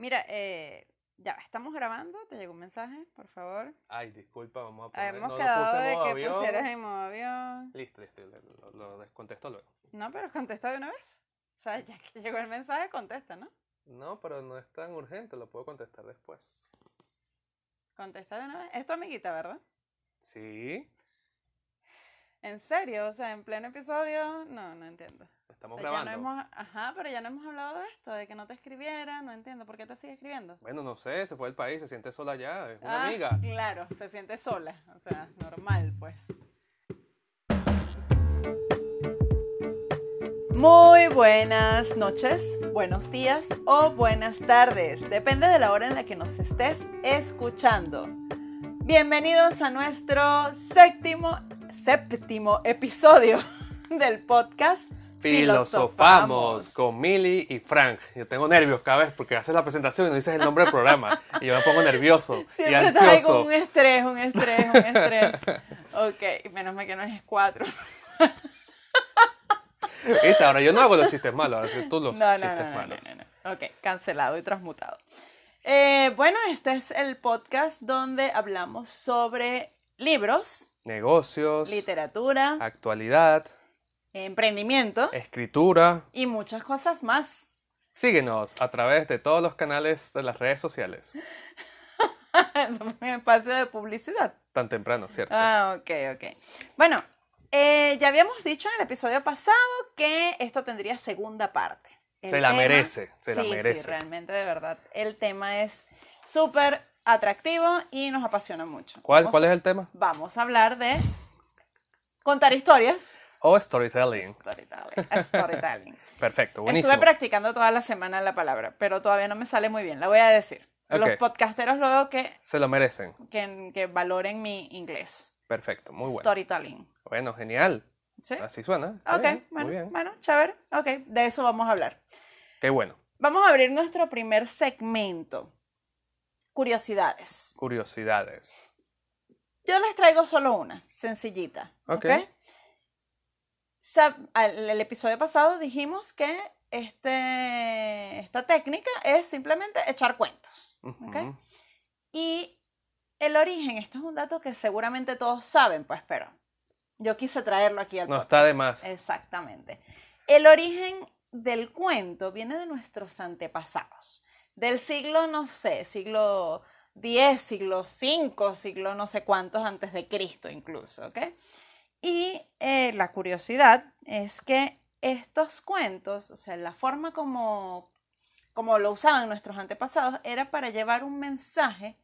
Mira, eh, ya, estamos grabando, te llegó un mensaje, por favor. Ay, disculpa, vamos a poner. Habíamos no quedado de que avión. pusieras en modo avión. Listo, listo, lo, lo, lo descontesto luego. No, pero contesta de una vez. O sea, ya que llegó el mensaje, contesta, ¿no? No, pero no es tan urgente, lo puedo contestar después. Contesta de una vez. Es tu amiguita, ¿verdad? Sí, ¿En serio? O sea, en pleno episodio, no, no entiendo. estamos Pero ya no grabando. hemos, ajá, pero ya no hemos hablado de esto, de que no te escribiera, no entiendo. ¿Por qué te sigue escribiendo? Bueno, no sé, se fue del país, se siente sola ya, es una Ah, amiga. Claro, se siente sola. O sea, normal, pues. Muy buenas noches, buenos días o buenas tardes. Depende de la hora en la que nos estés escuchando. Bienvenidos a nuestro séptimo, séptimo episodio del podcast Filosofamos con Milly y Frank. Yo tengo nervios cada vez porque haces la presentación y no dices el nombre del programa. Y yo me pongo nervioso y Siempre ansioso. un estrés, un estrés, un estrés. Ok, menos mal que no es cuatro. ¿Viste? Ahora yo no hago los chistes malos, ahora sí tú los No, no, chistes no, no, no, malos. Ok, cancelado y transmutado. Eh, bueno, este es el podcast donde hablamos sobre libros, Negocios, literatura, actualidad, emprendimiento escritura. y muchas cosas más. Síguenos a través de todos los canales de las redes sociales. Eso fue un espacio de publicidad. Tan temprano, ¿cierto? Ah, ok, ok. Bueno, eh, ya habíamos dicho en el episodio pasado que esto tendría segunda parte. El se la tema- merece, se la sí, merece. Sí, realmente, de verdad. El tema es súper atractivo y nos apasiona mucho. ¿Cuál, Vamos- ¿Cuál es el tema? Vamos a hablar de contar historias. O storytelling. Storytelling. storytelling. Perfecto, buenísimo. Estuve practicando toda la semana la palabra, pero todavía no me sale muy bien. La voy a decir. Los Ok. podcasteros luego que, Se lo merecen. que, que valoren mi inglés. Perfecto, muy bueno. Storytelling. Bueno, genial. ¿Sí? Así suena. Ok, bien, bueno, Muy bien. bueno, chévere. Ok, de eso vamos a hablar. Qué bueno. Vamos a abrir nuestro primer segmento. Curiosidades. Curiosidades. Yo les traigo solo una, sencillita. ¿Ok? Ok. Sab- al- el episodio pasado dijimos que este, esta técnica es simplemente echar cuentos. Ujú. ¿ok? Y el origen, esto es un dato que seguramente todos saben, pues, pero yo quise traerlo aquí al No podcast. está de más. Exactamente. El origen del cuento viene de nuestros antepasados, del siglo, no sé, siglo X, siglo V, siglo no sé cuántos antes de Cristo incluso, ¿ok? Y eh, la curiosidad es que estos cuentos, o sea, la forma como, como lo usaban nuestros antepasados era para llevar un mensaje,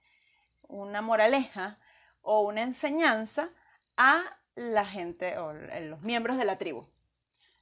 una moraleja o una enseñanza a la gente o l- los miembros de la tribu.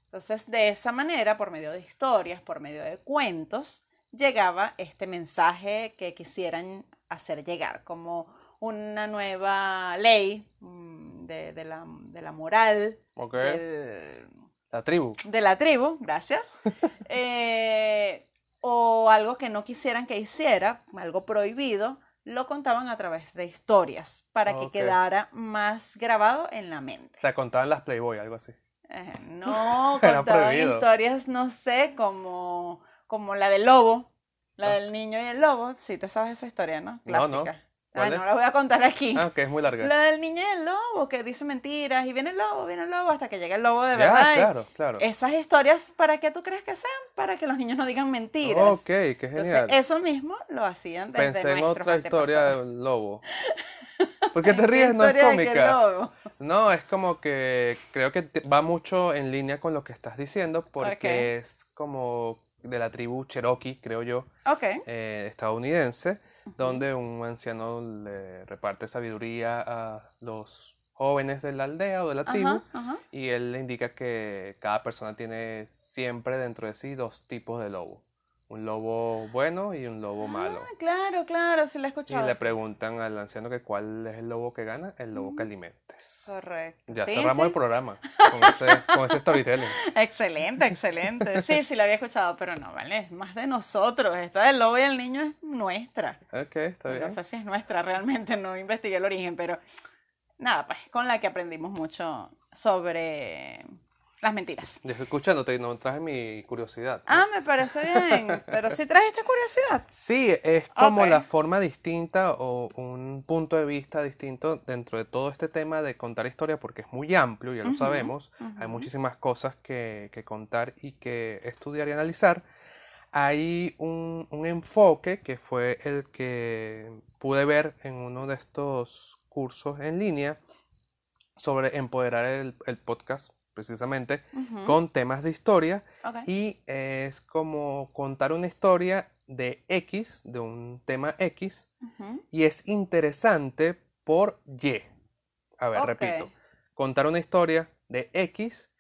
Entonces, de esa manera, por medio de historias, por medio de cuentos, llegaba este mensaje que quisieran hacer llegar, como una nueva ley mm, de, de la, de la moral, Ok. del- La tribu. de la tribu, gracias, eh, o algo que no quisieran que hiciera, algo prohibido, lo contaban a través de historias para que quedara más grabado en la mente. O sea, contaban las Playboy, algo así. Eh, no, contaban historias, no sé, como, como la del lobo, la Ah. del niño y el lobo. Sí, te sabes esa historia, ¿no? No, no. Clásica. ¿Cuál Ah, no la voy a contar aquí. Ah, ok, es muy larga. La del niño y el lobo, que dice mentiras, y viene el lobo, viene el lobo, hasta que llega el lobo de verdad. claro, claro. Esas historias, ¿para qué tú crees que sean? Para que los niños no digan mentiras. Ok, qué Entonces, genial. eso mismo lo hacían desde Pensé en otra historia del lobo. ¿Por qué te ¿Qué ríes? No es cómica. No, es como que creo que va mucho en línea con lo que estás diciendo porque es como de la tribu Cherokee, creo yo, eh, estadounidense, donde un anciano le reparte sabiduría a los jóvenes de la aldea o de la tribu y él le indica que cada persona tiene siempre dentro de sí dos tipos de lobo, un lobo bueno y un lobo malo. Ah, claro, claro, sí lo he Y escuchado. le preguntan al anciano que cuál es el lobo que gana, el lobo que alimentes. Correcto. Ya Sí, cerramos sí. el programa con ese, con ese storytelling. Excelente, excelente. Sí, sí lo había escuchado, pero no, vale, es más de nosotros. Esta del lobo y el niño es nuestra. Ok, está No bien. sé si es nuestra realmente, no investigué el origen, pero nada, pues con la que aprendimos mucho sobre las mentiras. Yo estoy escuchándote y no traje mi curiosidad. ¿no? Ah, me parece bien. Pero sí trajiste curiosidad. Sí, es como la forma distinta o un punto de vista distinto dentro de todo este tema de contar historia, porque es muy amplio, ya lo sabemos. Hay muchísimas cosas que, que contar y que estudiar y analizar. Hay un, un enfoque que fue el que pude ver en uno de estos cursos en línea sobre empoderar el, el podcast, precisamente, con temas de historia. Y es como contar una historia de X, de un tema X, y es interesante por Y. A ver, repito. Contar una historia de X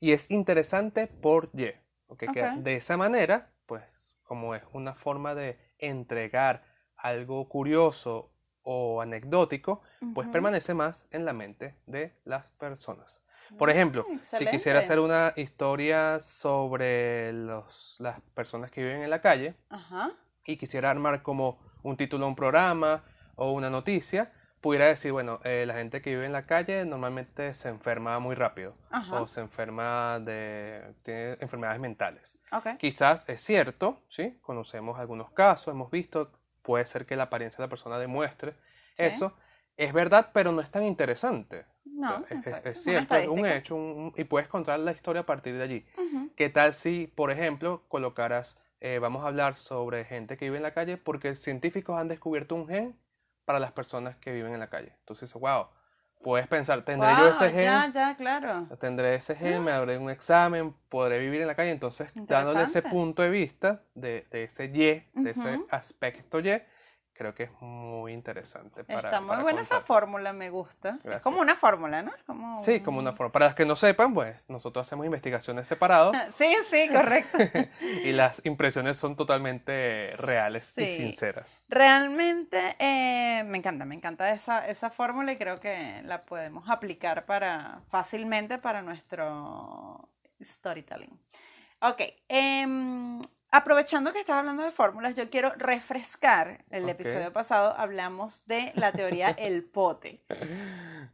y es interesante por Y. ¿ok? Que Ok. de esa manera, pues, como es una forma de entregar algo curioso o anecdótico, pues permanece más en la mente de las personas. Por ejemplo, Mm, si quisiera hacer una historia sobre los, las personas que viven en la calle Ajá. y quisiera armar como un título a un programa o una noticia, pudiera decir, bueno, eh, la gente que vive en la calle normalmente se enferma muy rápido Ajá. o se enferma de, tiene enfermedades mentales. Ok. Quizás es cierto, ¿sí? Conocemos algunos casos, hemos visto, puede ser que la apariencia de la persona demuestre Sí. eso. Es verdad, pero no es tan interesante. No, Es- cierto, es un hecho, un- y puedes contar la historia a partir de allí. Ujú. ¿Qué tal si, por ejemplo, colocaras, eh, vamos a hablar sobre gente que vive en la calle porque científicos han descubierto un gen para las personas que viven en la calle? Entonces, wow, puedes pensar, ¿tendré yo ese gen? Ya, ya, claro. Tendré ese gen, me haré un examen, podré vivir en la calle. Entonces, dándole ese punto de vista de, de ese Y, de ese aspecto Y, creo que es muy interesante para, Está muy para buena esa fórmula, me gusta. Es como una fórmula, ¿no? Como Sí, como una un- forma. Para los que no sepan, pues nosotros hacemos investigaciones separados Sí, sí, correcto. y las impresiones son totalmente reales y sinceras. Realmente eh, me encanta, me encanta esa, esa fórmula y creo que la podemos aplicar para fácilmente para nuestro storytelling. Ok, em, aprovechando que estás hablando de fórmulas, yo quiero refrescar el episodio pasado, hablamos de la teoría el pote.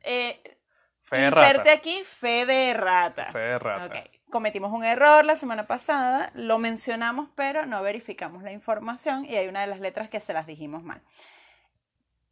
Eh, Fe de inserte rata. aquí fe de rata. Fe de rata. Ok, Cometimos un error la semana pasada, lo mencionamos, pero no verificamos la información y hay una de las letras que se las dijimos mal.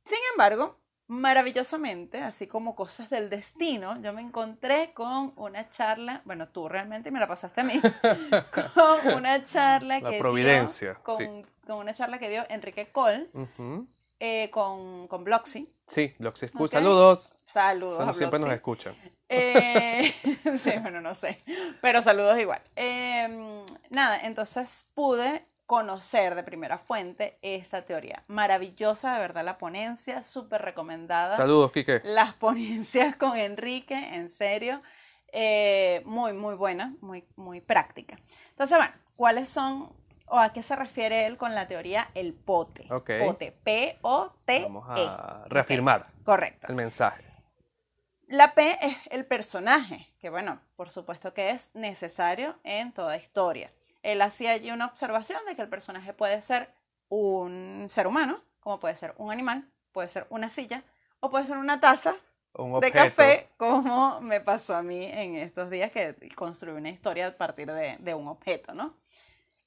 Sin embargo, maravillosamente, así como cosas del destino, yo me encontré con una charla, bueno, tú realmente me la pasaste a mí, con una charla La que providencia, dio, con, sí. con una charla que dio Enrique Cole Ujú. eh, con, con Bloxy. Sí, Bloxy School. Ok. Saludos. Saludos a siempre nos escuchan. Eh, sí, bueno, no sé, pero saludos igual. Eh, nada, entonces pude conocer de primera fuente esta teoría. Maravillosa, de verdad, la ponencia, súper recomendada. Saludos, Quique. Las ponencias con Enrique, en serio, eh, muy, muy buena, muy, muy práctica. Entonces, bueno, ¿cuáles son o a qué se refiere él con la teoría el pote? Ok. Pote, P-O-T-E. Vamos a reafirmar E. Correcto. el mensaje. La P es el personaje, que bueno, por supuesto que es necesario en toda historia. Él hacía allí una observación de que el personaje puede ser un ser humano, como puede ser un animal, puede ser una silla o puede ser una taza Un de café, como me pasó a mí en estos días que construí una historia a partir de, de un objeto, ¿no?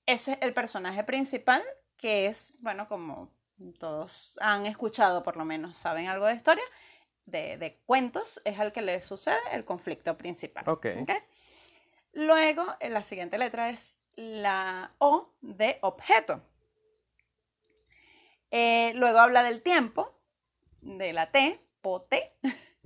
Ese es el personaje principal, que es, bueno, como todos han escuchado, por lo menos saben algo de historia, de, de cuentos, es al que le sucede el conflicto principal. Ok. ¿ok? Luego, eh, la siguiente letra es la O de objeto. Eh, luego habla del tiempo, de la T, pote,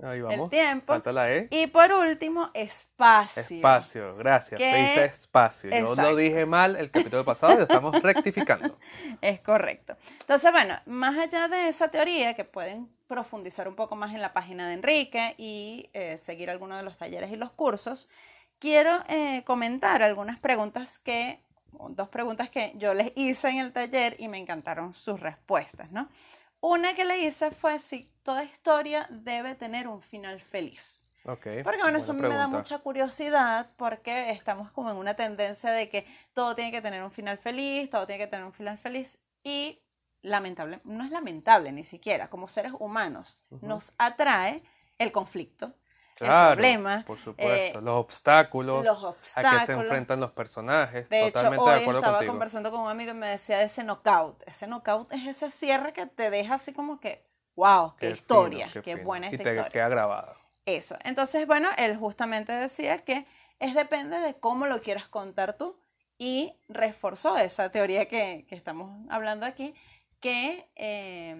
Ahí el vamos. tiempo. Falta la E. Y por último, espacio. Espacio, gracias. Se dice espacio. Yo lo dije mal el capítulo pasado y lo estamos rectificando. Es correcto. Entonces, bueno, más allá de esa teoría, que pueden profundizar un poco más en la página de Enrique y eh, seguir algunos de los talleres y los cursos, quiero eh, comentar algunas preguntas que, dos preguntas que yo les hice en el taller y me encantaron sus respuestas, ¿no? Una que le hice fue si toda historia debe tener un final feliz. Ok. Porque bueno, eso me da pregunta. mucha curiosidad porque estamos como en una tendencia de que todo tiene que tener un final feliz, todo tiene que tener un final feliz y lamentable, no es lamentable ni siquiera, como seres humanos Ujú. nos atrae el conflicto, Claro, problema, por supuesto. eh, los obstáculos, los a que se enfrentan los personajes. De hecho, Totalmente hoy de acuerdo estaba contigo. conversando con un amigo y me decía de ese knockout. Ese knockout es ese cierre que te deja así como que, wow, qué, Qué historia, fino, qué, buena Y esta te historia. queda grabada. Eso. Entonces, bueno, él justamente decía que es depende de cómo lo quieras contar tú y reforzó esa teoría que, que estamos hablando aquí, que eh,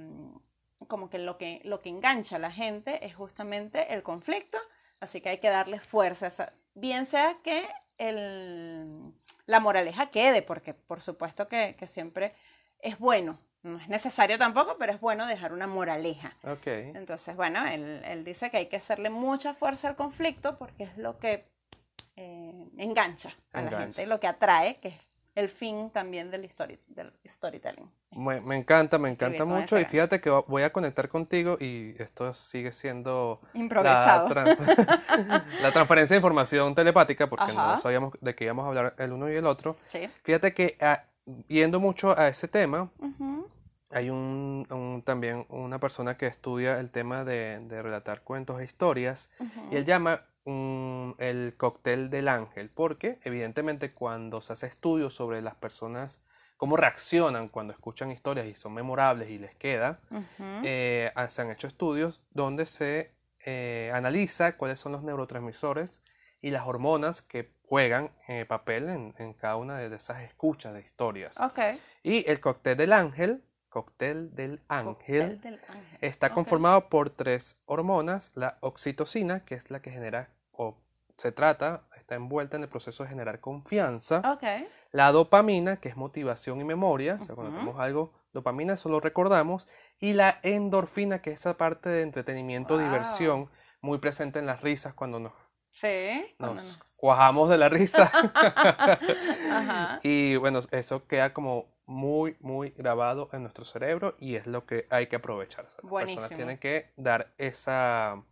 como que lo, que lo que engancha a la gente es justamente el conflicto, así que hay que darle fuerza, a esa- bien sea que el, la moraleja quede, porque por supuesto que, que siempre es bueno, no es necesario tampoco, pero es bueno dejar una moraleja. Ok. Entonces, bueno, él, él dice que hay que hacerle mucha fuerza al conflicto porque es lo que eh, engancha a la Engancha. gente, lo que atrae, que es el fin también del, story, del storytelling. Me, me encanta, me encanta mucho. Y fíjate que voy a conectar contigo y esto sigue siendo la, Improvisado. tran- la transferencia de información telepática, porque Ajá. no sabíamos de qué íbamos a hablar el uno y el otro. Sí. Fíjate que ah, yendo mucho a ese tema, hay un, un- también una persona que estudia el tema de, de relatar cuentos e historias y él llama el cóctel del ángel, porque evidentemente cuando se hace estudios sobre las personas, cómo reaccionan cuando escuchan historias y son memorables y les queda, eh, ah, se han hecho estudios donde se eh, analiza cuáles son los neurotransmisores y las hormonas que juegan eh, papel en, en cada una de esas escuchas de historias. Ok. Y el cóctel del ángel, cóctel del ángel, Cóctel del ángel. está conformado por tres hormonas, la oxitocina, que es la que genera o se trata, está envuelta en el proceso de generar confianza, Ok. La dopamina, que es motivación y memoria, o sea, cuando tenemos algo, dopamina, eso lo recordamos, y la endorfina, que es esa parte de entretenimiento, Wow. diversión, muy presente en las risas cuando nos, Sí. cuando nos nos- cuajamos de la risa. Ajá. Y bueno, eso queda como muy, muy grabado en nuestro cerebro y es lo que hay que aprovechar. Las Buenísimo. personas tienen que dar esa,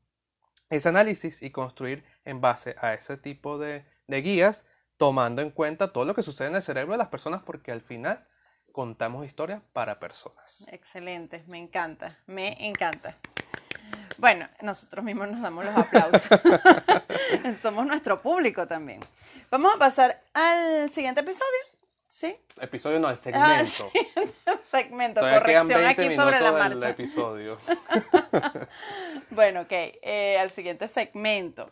ese análisis y construir en base a ese tipo de, de guías, tomando en cuenta todo lo que sucede en el cerebro de las personas, porque al final contamos historias para personas. Excelente, me encanta, me encanta. Bueno, nosotros mismos nos damos los aplausos. Somos nuestro público también. Vamos a pasar al siguiente episodio. ¿Sí? Episodio no, el Ah, segmento. Segmento, Todavía quedan corrección 20 aquí sobre la minutos del marcha. episodio. Bueno, ok, eh, al siguiente segmento.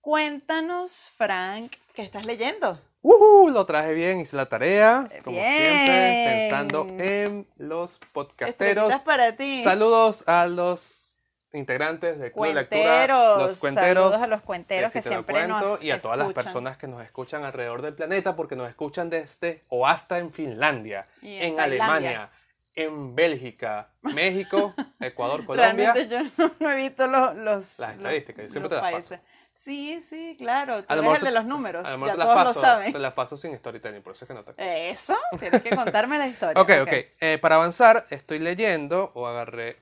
Cuéntanos, Frank, ¿qué estás leyendo? ¡Uhú! Lo traje bien, hice la tarea, como Bien. siempre, pensando en los podcasteros. Para ti. Saludos a los integrantes de Club de Lectura, Cuenteros. los cuenteros, Saludos a los cuenteros que, siempre nos y a todas las escuchan. personas que nos escuchan alrededor del planeta, porque nos escuchan desde o hasta en Finlandia, Y en, en. Alemania, en Bélgica, México, Ecuador, Colombia. Realmente yo no, no he visto los, los, Las estadísticas, yo siempre te las paso. Sí, sí, claro. Tú A lo eres mejor el de los números. A lo mejor Ya te las todos paso, lo saben. te las paso sin storytelling, por eso es que no te Eso, tienes que contarme la historia. Ok, ok. Eh, para avanzar, estoy leyendo o agarré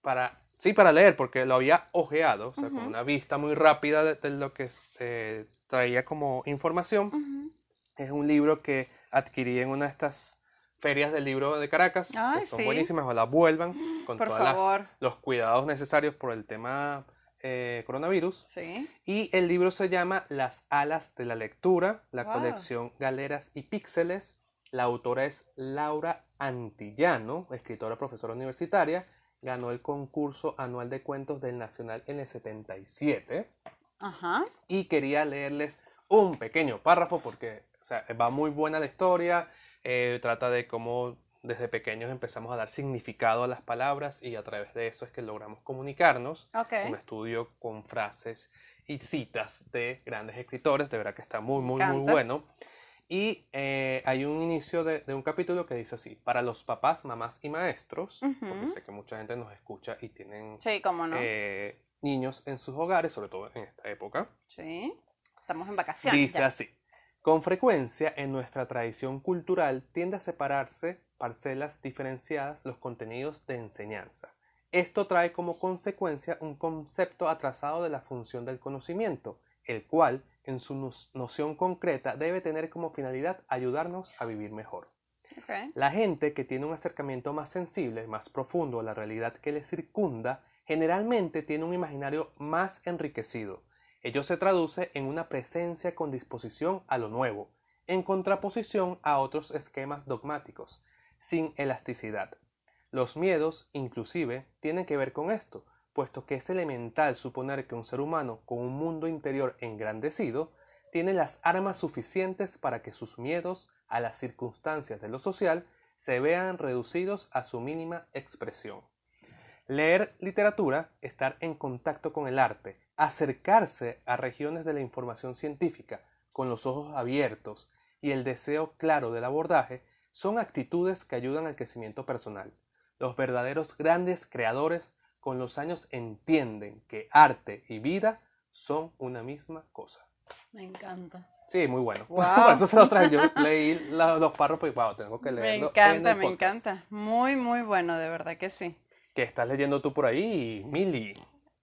para. Sí, para leer, porque lo había ojeado, o sea, con Ujú. una vista muy rápida de, de lo que eh, traía como información. Ujú. Es un libro que adquirí en una de estas ferias del libro de Caracas, Ay, que son sí. buenísimas, ojalá vuelvan con Por todos los cuidados necesarios por el tema eh, coronavirus. Sí. Y el libro se llama Las alas de la lectura, la Wow. colección Galeras y Píxeles. La autora es Laura Antillano, escritora, profesora universitaria. Ganó el concurso anual de cuentos del Nacional en el 77. Ajá. Y quería leerles un pequeño párrafo porque o sea, va muy buena la historia. eh, trata de cómo desde pequeños empezamos a dar significado a las palabras y a través de eso es que logramos comunicarnos Ok. un estudio con frases y citas de grandes escritores, de verdad que está muy, muy, muy bueno. Y eh, hay un inicio de, de un capítulo que dice así, para los papás, mamás y maestros, porque Ujú. sé que mucha gente nos escucha y tienen Sí, cómo no. eh, niños en sus hogares, sobre todo en esta época, Sí. Estamos en vacaciones. dice ya. así, con frecuencia en nuestra tradición cultural tiende a separarse parcelas diferenciadas los contenidos de enseñanza. Esto trae como consecuencia un concepto atrasado de la función del conocimiento, el cual, en su no- noción concreta, debe tener como finalidad ayudarnos a vivir mejor. La gente que tiene un acercamiento más sensible, más profundo a la realidad que le circunda, generalmente tiene un imaginario más enriquecido. Ello se traduce en una presencia con disposición a lo nuevo, en contraposición a otros esquemas dogmáticos, sin elasticidad. Los miedos, inclusive, tienen que ver con esto, puesto que es elemental suponer que un ser humano con un mundo interior engrandecido tiene las armas suficientes para que sus miedos a las circunstancias de lo social se vean reducidos a su mínima expresión. Leer literatura, estar en contacto con el arte, acercarse a regiones de la información científica con los ojos abiertos y el deseo claro del abordaje son actitudes que ayudan al crecimiento personal. Los verdaderos grandes creadores con los años entienden que arte y vida son una misma cosa. Me encanta. Sí, muy bueno. Wow. Por eso se lo traje. Yo leí los párrafos y wow, tengo que Me leerlo. en encanta, el me podcast. encanta. Muy, muy bueno, de verdad que sí. ¿Qué estás leyendo tú por ahí, Mili?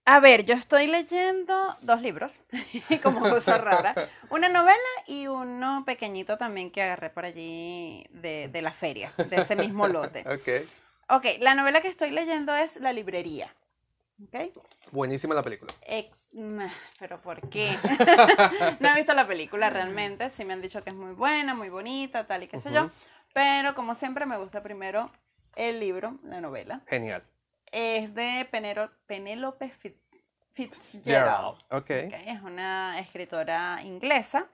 A ver, yo estoy leyendo dos libros, como cosa rara. Una novela y uno pequeñito también que agarré por allí de, de la feria, de ese mismo lote. Ok. Ok, la novela que estoy leyendo es La librería. Ok. Buenísima la película. Ex- Pero ¿por qué? no he visto la película realmente. Sí me han dicho que es muy buena, muy bonita, tal y qué sé yo. Pero como siempre me gusta primero el libro, la novela. Genial. Es de Penélope Fitz- Fitzgerald. Gerald. Ok. Ok, Es una escritora inglesa.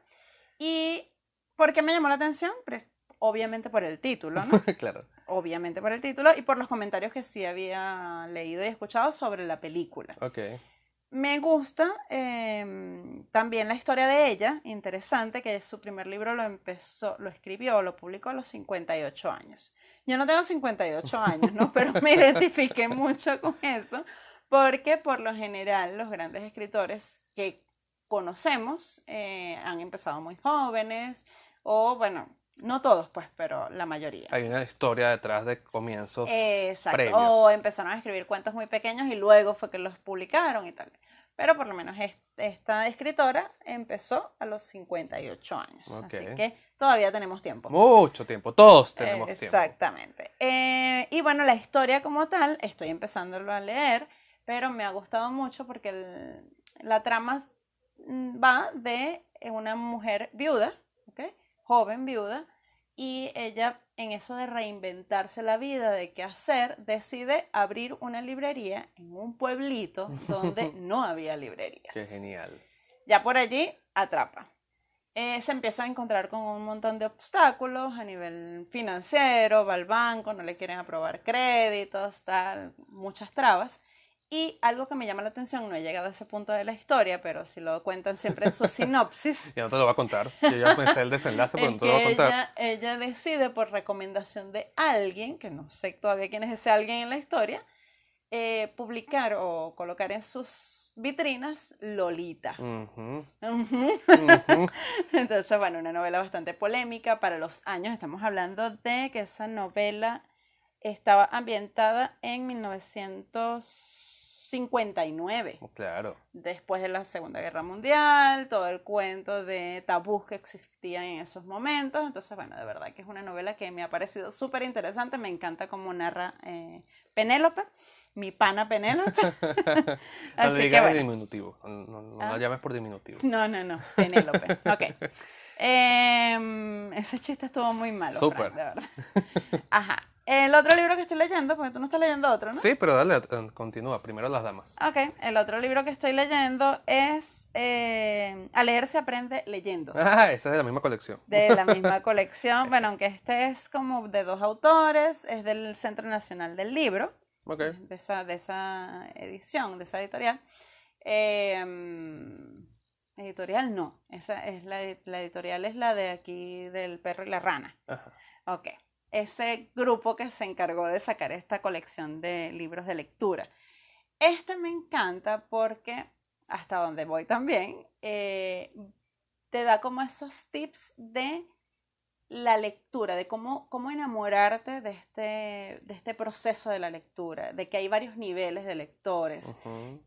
¿Y por qué me llamó la atención? Pues, obviamente por el título, ¿no? claro. obviamente por el título y por los comentarios que sí había leído y escuchado sobre la película. Ok. Me gusta em, también la historia de ella, interesante, que su primer libro lo empezó, lo escribió, lo publicó a los 58 años. Yo no tengo 58 años, ¿no? Pero me identifiqué mucho con eso, porque por lo general los grandes escritores que conocemos eh, han empezado muy jóvenes, o bueno, no todos, pues, pero la mayoría. Hay una historia detrás de comienzos. Exacto. previos. O empezaron a escribir cuentos muy pequeños y luego fue que los publicaron y tal. Pero por lo menos es- esta escritora empezó a los 58 años. Así que todavía tenemos tiempo. Mucho tiempo. Todos tenemos Eh, tiempo. Exactamente. Eh, y bueno, la historia como tal, estoy empezándolo a leer, pero me ha gustado mucho porque el- la trama mm, va de una mujer viuda, joven viuda, y ella en eso de reinventarse la vida, de qué hacer, decide abrir una librería en un pueblito donde no había librerías. Qué genial. Ya por allí atrapa. Eh, se empieza a encontrar con un montón de obstáculos a nivel financiero, va al banco, no le quieren aprobar créditos, tal, muchas trabas. Y algo que me llama la atención, no he llegado a ese punto de la historia, pero si lo cuentan siempre en su sinopsis, Ya no te lo voy a contar. Yo ya pensé el desenlace, pero no te lo voy a contar. ella, ella decide por recomendación de alguien, que no sé todavía quién es ese alguien en la historia, eh, publicar o colocar en sus vitrinas Lolita. Entonces, bueno, una novela bastante polémica para los años. Estamos hablando de que esa novela estaba ambientada en 1959, Claro. después de la Segunda Guerra Mundial, todo el cuento de tabús que existían en esos momentos. Entonces, bueno, de verdad que es una novela que me ha parecido súper interesante. Me encanta cómo narra eh, Penélope, mi pana Penélope. No Así le que digas bueno. diminutivo. No, no, no Ah. la llames por diminutivo. No, no, no, Penélope. Ok. Em, ese chiste estuvo muy malo, Súper. Frank, de verdad. Ajá. El otro libro que estoy leyendo, porque tú no estás leyendo otro, ¿no? Sí, pero dale, eh, continúa. Primero las damas. Ok, el otro libro que estoy leyendo es eh, A leer se aprende leyendo. Ah, esa es de la misma colección. De la misma colección. Bueno, aunque este es como de dos autores, es del Centro Nacional del Libro. Ok. de esa, de esa edición, de esa editorial. Em, editorial no, esa es la, la editorial es la de aquí del perro y la rana. Ajá. Ok, ese grupo que se encargó de sacar esta colección de libros de lectura. Este me encanta porque, hasta donde voy también, eh, te da como esos tips de la lectura, de cómo, cómo enamorarte de este, de este proceso de la lectura, de que hay varios niveles de lectores,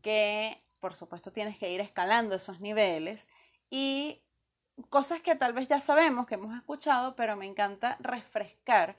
que por supuesto tienes que ir escalando esos niveles y cosas que tal vez ya sabemos, que hemos escuchado, pero me encanta refrescar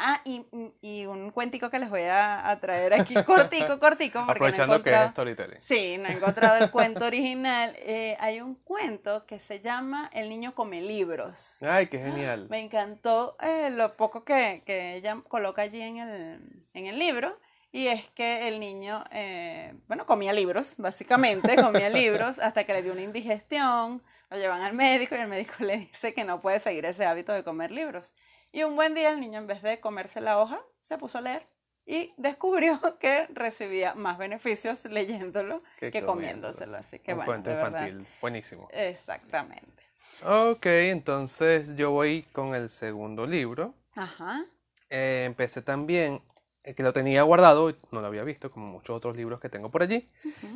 Ah, y, y un cuentico que les voy a, a traer aquí, cortico, cortico, porque Aprovechando no he que es storytelling. Sí, no he encontrado el cuento original. Eh, hay un cuento que se llama El niño come libros. Ay, qué genial. Me encantó eh, lo poco que, que ella coloca allí en el, en el libro. Y es que el niño, eh, bueno, comía libros, básicamente, comía libros hasta que le dio una indigestión, lo llevan al médico y el médico le dice que no puede seguir ese hábito de comer libros. Y un buen día el niño en vez de comerse la hoja, se puso a leer y descubrió que recibía más beneficios leyéndolo Que que comiéndoselo. Así que Un bueno, cuento infantil. Buenísimo. Exactamente. Ok, entonces yo voy con el segundo libro. Ajá. Eh, empecé también, eh, que lo tenía guardado, no lo había visto, como muchos otros libros que tengo por allí.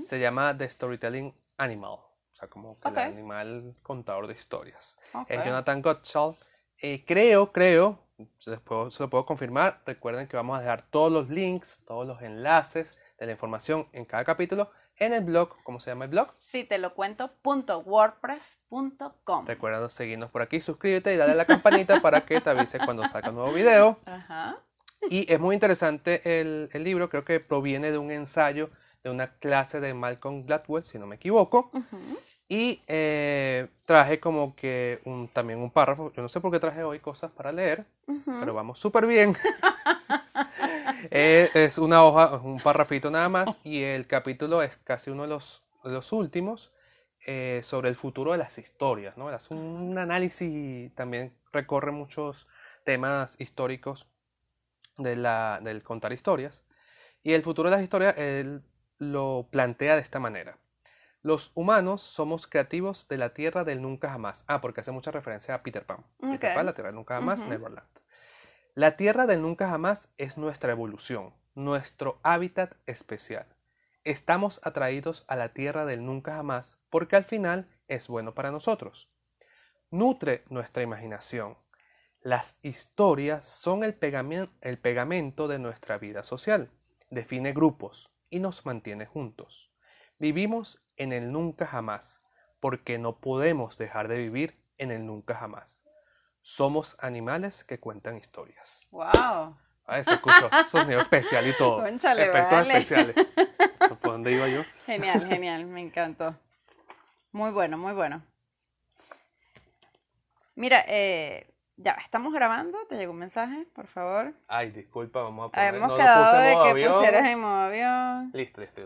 Se llama The Storytelling Animal, sea, como que el animal contador de historias. Es Jonathan Gottschall. Eh, creo, creo, se, puedo- se lo puedo confirmar. Recuerden que vamos a dejar todos los links, todos los enlaces de la información en cada capítulo en el blog. ¿Cómo se llama el blog? Sí, te lo cuento. wordpress.com. Recuerda seguirnos por aquí, suscríbete y dale a la campanita para que te avise cuando salga un nuevo video. Ajá. Y es muy interesante el, el libro, creo que proviene de un ensayo de una clase de Malcolm Gladwell, si no me equivoco. ujú. Y eh, traje como que un, también un párrafo. Yo no sé por qué traje hoy cosas para leer, Ujú. pero vamos súper bien. Eh, es una hoja, un párrafito nada más. Y el capítulo es casi uno de los, de los últimos eh, sobre el futuro de las historias. ¿no? Es un análisis, también recorre muchos temas históricos de la, del contar historias. Y el futuro de las historias él lo plantea de esta manera. Los humanos somos creativos de la tierra del nunca jamás. Ah, porque hace mucha referencia a Peter Pan. Peter. Pan, la tierra del nunca jamás. Neverland. La tierra del nunca jamás es nuestra evolución, nuestro hábitat especial. Estamos atraídos a la tierra del nunca jamás porque al final es bueno para nosotros. Nutre nuestra imaginación. Las historias son el, pegamen- el pegamento de nuestra vida social. Define grupos y nos mantiene juntos. Vivimos en el nunca jamás porque no podemos dejar de vivir en el nunca jamás. Somos animales que cuentan historias. Wow. Ah, se escuchó sonido especial y todo. Cónchale, Efectos vale. especiales. ¿Por dónde iba yo? Genial, genial, me encantó. Muy bueno, muy bueno. Mira, eh, ya estamos grabando, te llegó un mensaje, por favor. Ay, disculpa, vamos a poner. Habíamos no quedado de que avión. pusieras en modo avión. Listo, listo,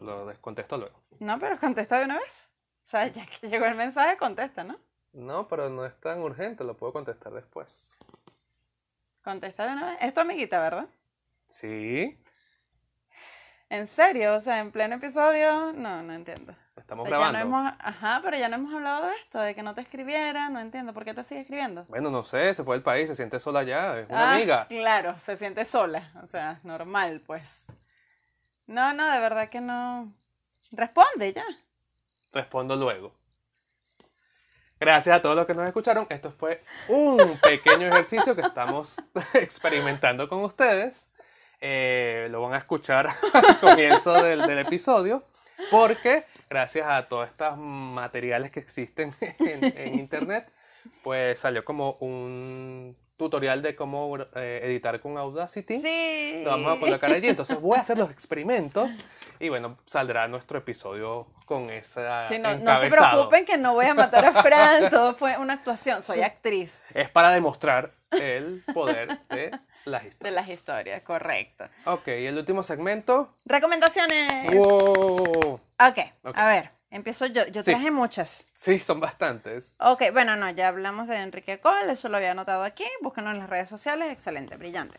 lo descontesto luego. No, pero contesta de una vez. O sea, ya que llegó el mensaje, contesta, ¿no? No, pero no es tan urgente, lo puedo contestar después. Contesta de una vez. Es tu amiguita, ¿verdad? Sí, ¿En serio? O sea, en pleno episodio, no, no entiendo. Estamos Pero ya no grabando. hemos, ajá, pero ya no hemos hablado de esto, de que no te escribiera, no entiendo. ¿Por qué te sigue escribiendo? Bueno, no sé, se fue del país, se siente sola ya, es una Ah, amiga. Claro, se siente sola, o sea, normal, pues. No, no, de verdad que no. Responde ya. Respondo luego. Gracias a todos los que nos escucharon. Esto fue un pequeño ejercicio que estamos experimentando con ustedes. Eh, lo van a escuchar al comienzo del, del episodio. Porque gracias a todos estos materiales que existen en, en internet, pues salió como un tutorial de cómo eh, editar con Audacity. Sí. Lo vamos a colocar allí. Entonces voy a hacer los experimentos y bueno, saldrá nuestro episodio con esa Sí, no, no se preocupen que no voy a matar a Fran, todo fue una actuación, soy actriz Es para demostrar el poder de las historias. de las historias, correcto. Ok, y el último segmento. Recomendaciones. ¡Wow! Ok, Ok. a ver, empiezo yo. Yo Sí. traje muchas. Sí, son bastantes. Ok, bueno, no, ya hablamos de Enrique Cole, eso lo había anotado aquí, búsquenlo en las redes sociales, excelente, brillante.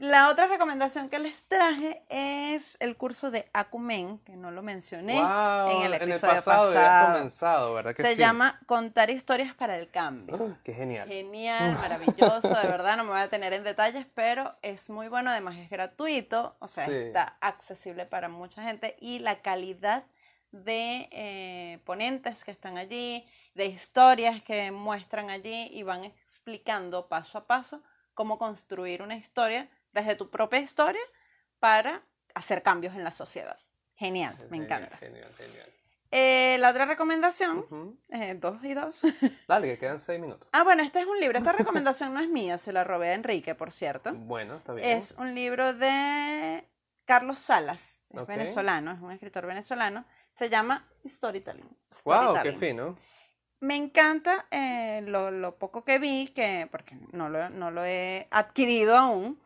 La otra recomendación que les traje es el curso de Acumen, que no lo mencioné Wow, en el episodio pasado, habías pasado. comenzado, ¿verdad que Se sí? llama Contar historias para el cambio. ¡Qué genial! Genial, maravilloso, de verdad, no me voy a tener en detalles, pero es muy bueno, además es gratuito, o sea, Sí. está accesible para mucha gente y la calidad de eh, ponentes que están allí, de historias que muestran allí y van explicando paso a paso cómo construir una historia desde tu propia historia para hacer cambios en la sociedad. Genial, me encanta. Genial, genial. Eh, la otra recomendación, eh, dos y dos. Dale, que quedan seis minutos. ah, bueno, este es un libro. Esta recomendación no es mía, se la robé a Enrique, por cierto. Bueno, está bien. Es un libro de Carlos Salas, es venezolano, es un escritor venezolano. Se llama Storytelling. Wow, qué Storytelling. fino. Me encanta eh, lo, lo poco que vi, que, porque no lo, no lo he adquirido aún,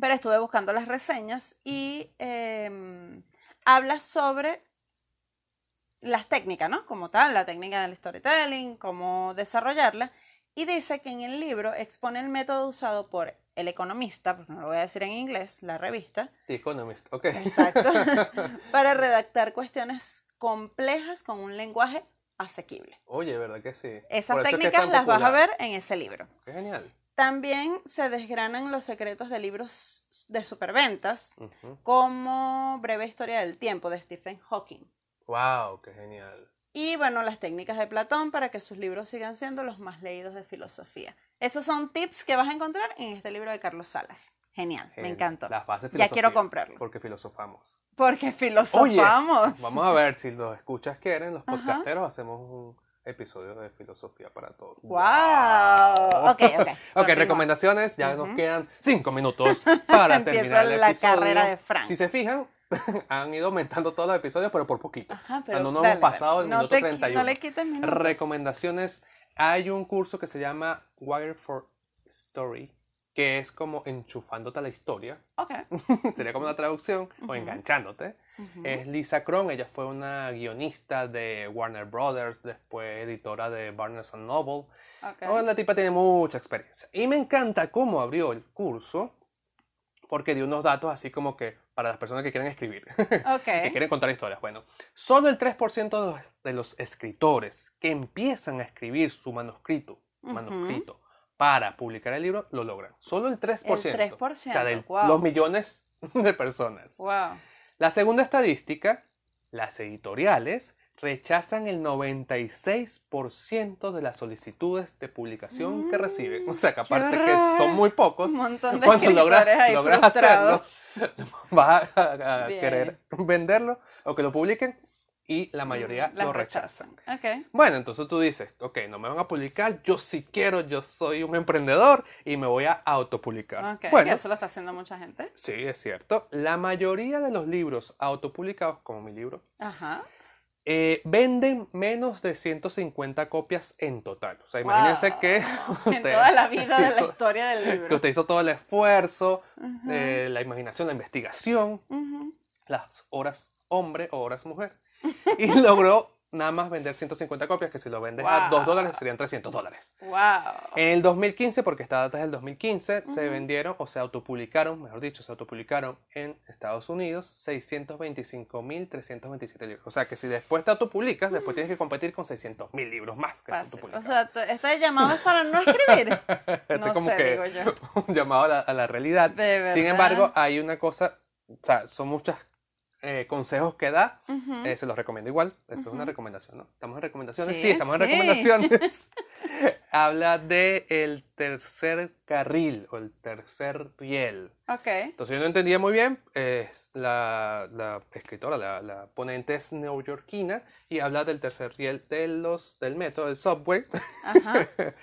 pero estuve buscando las reseñas y em, habla sobre las técnicas, ¿no? Como tal, la técnica del storytelling, cómo desarrollarla, y dice que en el libro expone el método usado por el economista, porque no lo voy a decir en inglés, la revista, The Economist, ok. exacto, para redactar cuestiones complejas con un lenguaje asequible. Oye, ¿verdad que sí? Esas Por eso es que es técnicas las vas a popular. ver en ese libro. Qué genial. También se desgranan los secretos de libros de superventas, como Breve Historia del Tiempo de Stephen Hawking. Wow, qué genial. Y bueno, las técnicas de Platón para que sus libros sigan siendo los más leídos de filosofía. Esos son tips que vas a encontrar en este libro de Carlos Salas. Genial, me encantó. Las bases Ya quiero comprarlo. Porque filosofamos. Porque Oye, filosofamos. vamos a ver si los escuchas quieren, los Ajá. podcasteros hacemos un episodio de filosofía para todos. ¡Wow! Ok, ok. Ok, continúa. recomendaciones, ya nos quedan cinco minutos para terminar el la episodio. carrera de Frank. Si se fijan, han ido aumentando todos los episodios, pero por poquito. Ajá, pero no nos dale, hemos pasado el no minuto te qui- 31. No le minutos. Recomendaciones. Hay un curso que se llama Wire for Story, que es como enchufándote a la historia. Ok. Sería como una traducción, o Ujú. enganchándote. Ujú. Es Lisa Cron, ella fue una guionista de Warner Brothers, después editora de Barnes Noble. Ok. Oh, la tipa tiene mucha experiencia. Y me encanta cómo abrió el curso, porque dio unos datos así como que para las personas que quieren escribir, que Ok. quieren contar historias. Bueno, solo el 3% de los, escritores que empiezan a escribir su manuscrito, Ujú. manuscrito para publicar el libro lo logran. Solo el 3%. El 3%, O sea, de los millones de personas. Wow. La segunda estadística, las editoriales rechazan el 96% de las solicitudes de publicación que reciben. O sea, que Mm, aparte que son muy pocos, Un montón de cuando logras, ahí hacerlo, vas a, querer venderlo o que lo publiquen y la mayoría Las lo rechazan. Ok. Bueno, entonces tú dices, ok, no me van a publicar, yo sí quiero, yo soy un emprendedor y me voy a autopublicar. Ok. Bueno, Eso lo está haciendo mucha gente. sí, es cierto. La mayoría de los libros autopublicados, como mi libro, Ajá. eh, venden menos de 150 copias en total. O sea, imagínense Wow. que En toda la vida de la hizo- historia del que libro. usted hizo todo el esfuerzo, Ujú. eh, la imaginación, la investigación, Ujú. las horas hombre o horas mujer. Y logró nada más vender 150 copias, que si lo vendes a Wow. 2 dólares serían 300 dólares. Wow. En el 2015, porque esta data es del 2015, se Ujú. vendieron o se autopublicaron, mejor dicho, se autopublicaron en Estados Unidos 625.327 libros. O sea que si después te autopublicas, después tienes que competir con 600.000 libros más que. O sea, este llamado es para no escribir. Este no como sé, que digo yo. un llamado a la, a la realidad. Sin embargo, hay una cosa, o sea, son muchos consejos que da, Ujú. eh, se los recomiendo igual. Esto es una recomendación, ¿no? ¿Estamos en recomendaciones? Sí, Sí, estamos en sí. recomendaciones. Habla de el tercer carril o el tercer riel. Ok. Entonces yo no entendía muy bien. eh, la, la escritora, la, la ponente es neoyorquina y habla del tercer riel de los, del metro, del subway. Ajá.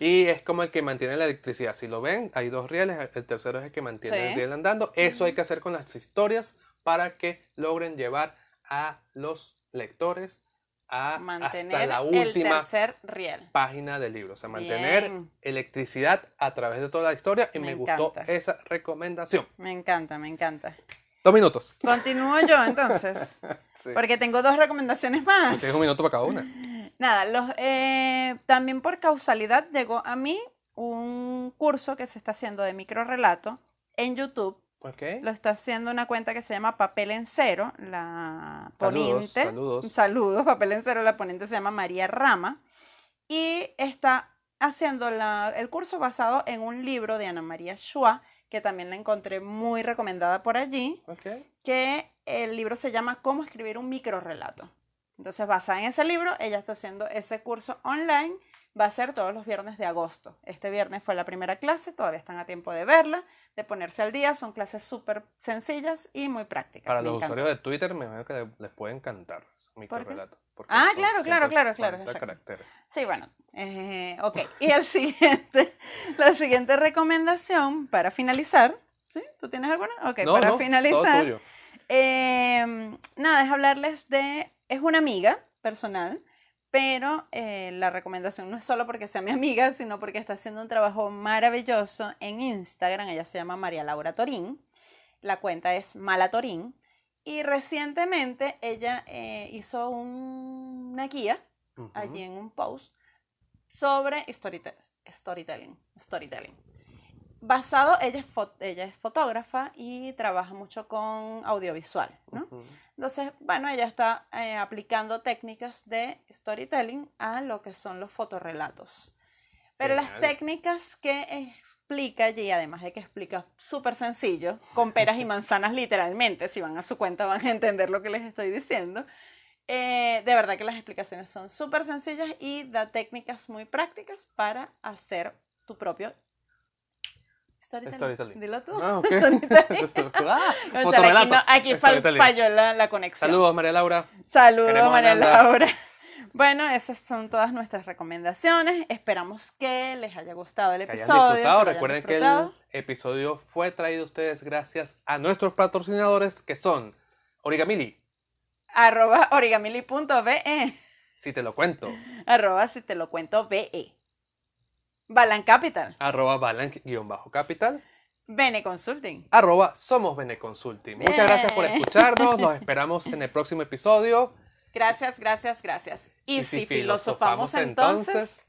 y es como el que mantiene la electricidad. Si lo ven, hay dos rieles. El tercero es el que mantiene Sí. el riel andando. Eso hay que hacer con las historias para que logren llevar a los lectores a hasta la el última tercer riel. página del libro. O sea, mantener Bien. electricidad a través de toda la historia. Y Me me, gustó esa recomendación. Me encanta, me encanta. Dos minutos. Continúo yo entonces, Sí. porque tengo dos recomendaciones más. Tienes un minuto para cada una. Nada, los, eh, también por causalidad llegó a mí un curso que se está haciendo de microrelato en YouTube. Ok. Lo está haciendo una cuenta que se llama Papel en Cero. La Saludos, ponente. saludos. Saludos, Papel en Cero. La ponente se llama María Rama. Y está haciendo la- el curso basado en un libro de Ana María Schwa, que también la encontré muy recomendada por allí Ok. que el libro se llama Cómo escribir un microrelato. Entonces, basada en ese libro, ella está haciendo ese curso online. Va a ser todos los viernes de agosto. Este viernes fue la primera clase, todavía están a tiempo de verla, de ponerse al día. Son clases súper sencillas y muy prácticas. Para Me los encanta. usuarios de Twitter me imagino que les puede encantar. microrelato. porque Ah, son claro, claro, claro, claro, 140 exacto. caracteres. Sí, bueno. eh, ok. Y el siguiente, la siguiente recomendación para finalizar. ¿Sí? ¿Tú tienes alguna? Ok, No, para no, todo finalizar. tuyo. eh, nada, es hablarles de. Es una amiga personal, pero eh, la recomendación no es solo porque sea mi amiga, sino porque está haciendo un trabajo maravilloso en Instagram. Ella se llama María Laura Torín. La cuenta es Malatorín. Y recientemente ella eh, hizo un- una guía allí en un post sobre storyte- storytelling, storytelling. Basado, ella es, ella es fotógrafa y trabaja mucho con audiovisual, ¿no? Entonces, bueno, ella está eh, aplicando técnicas de storytelling a lo que son los fotorrelatos. Pero las técnicas que explica allí, además de que explica súper sencillo, con peras y manzanas literalmente, si van a su cuenta van a entender lo que les estoy diciendo, eh, de verdad que las explicaciones son súper sencillas y da técnicas muy prácticas para hacer tu propio storytelling. Storytelling. Dilo tú. Ah, ok. Storytelling. Ah, aquí, no- aquí fal- falló la, la conexión. Saludos, María Laura. Saludos, Queremos María. Laura. Bueno, esas son todas nuestras recomendaciones. Esperamos que les haya gustado el Que hayan episodio. disfrutado. que hayan Recuerden que el episodio fue traído a ustedes gracias a nuestros patrocinadores que son Origamili, Arroba origamili.be. si te lo cuento, Arroba si te lo cuento BE. Balan Capital. arroba balanc-capital, Bene Consulting. arroba somos Bene Consulting. Muchas Bien. gracias por escucharnos. Los esperamos en el próximo episodio. Gracias, gracias, gracias. Y, Y si filosofamos entonces,